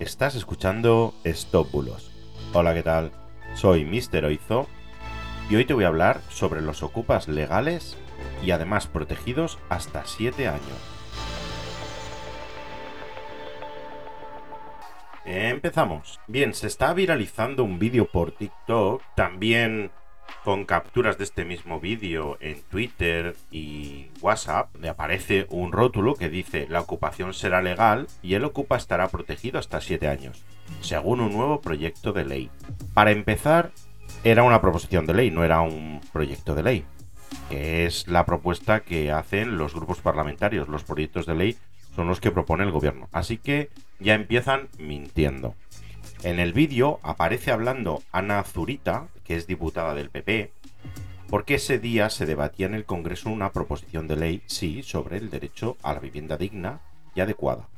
Estás escuchando Estópulos. Hola, ¿qué tal? Soy Mr. Oizo y hoy te voy a hablar sobre los ocupas legales y además protegidos hasta 7 años. Empezamos. Bien, se está viralizando un vídeo por TikTok, también con capturas de este mismo vídeo en Twitter y WhatsApp, me aparece un rótulo que dice la ocupación será legal y el ocupa estará protegido hasta 7 años, según un nuevo proyecto de ley. Para empezar, era una proposición de ley, no era un proyecto de ley, que es la propuesta que hacen los grupos parlamentarios. Los proyectos de ley son los que propone el gobierno. Así que ya empiezan mintiendo. En el vídeo aparece hablando Ana Zurita, que es diputada del PP, porque ese día se debatía en el Congreso una proposición de ley, sí, sobre el derecho a la vivienda digna y adecuada,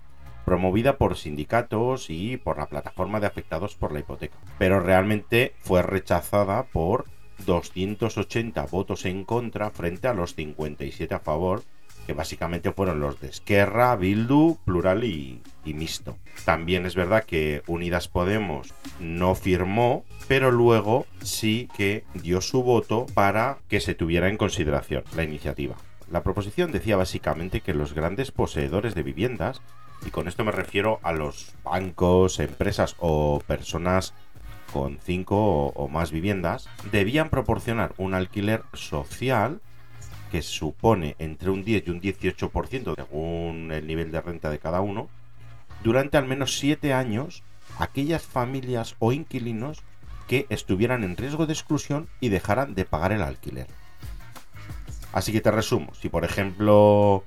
promovida por sindicatos y por la plataforma de afectados por la hipoteca, pero realmente fue rechazada por 280 votos en contra frente a los 57 a favor que básicamente fueron los de Esquerra, Bildu, Plural y, y, Mixto. También es verdad que Unidas Podemos no firmó, pero luego sí que dio su voto para que se tuviera en consideración la iniciativa. La proposición decía básicamente que los grandes poseedores de viviendas, y con esto me refiero a los bancos, empresas o personas con cinco o más viviendas, debían proporcionar un alquiler social que supone entre un 10 y un 18% según el nivel de renta de cada uno, durante al menos 7 años aquellas familias o inquilinos que estuvieran en riesgo de exclusión y dejaran de pagar el alquiler. Así que te resumo, si por ejemplo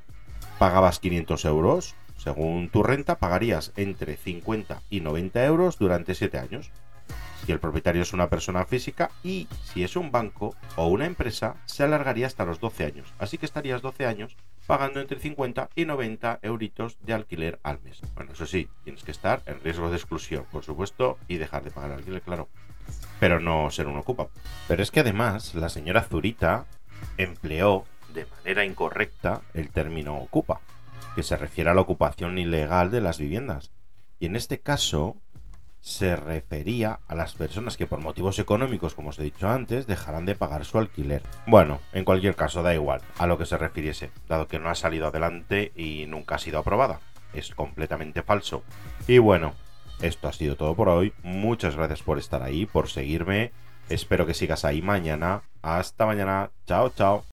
pagabas 500 euros, según tu renta pagarías entre 50 y 90 euros durante 7 años si el propietario es una persona física y si es un banco o una empresa se alargaría hasta los 12 años. Así que estarías 12 años pagando entre 50 y 90 euritos de alquiler al mes. Bueno, eso sí, tienes que estar en riesgo de exclusión, por supuesto, y dejar de pagar alquiler, claro. Pero no ser un ocupa. Pero es que además la señora Zurita empleó de manera incorrecta el término ocupa, que se refiere a la ocupación ilegal de las viviendas. Y en este caso, se refería a las personas que por motivos económicos, como os he dicho antes, dejarán de pagar su alquiler. Bueno, en cualquier caso, da igual a lo que se refiriese, dado que no ha salido adelante y nunca ha sido aprobada. Es completamente falso. Y bueno, esto ha sido todo por hoy. Muchas gracias por estar ahí, por seguirme. Espero que sigas ahí mañana. Hasta mañana. Chao, chao.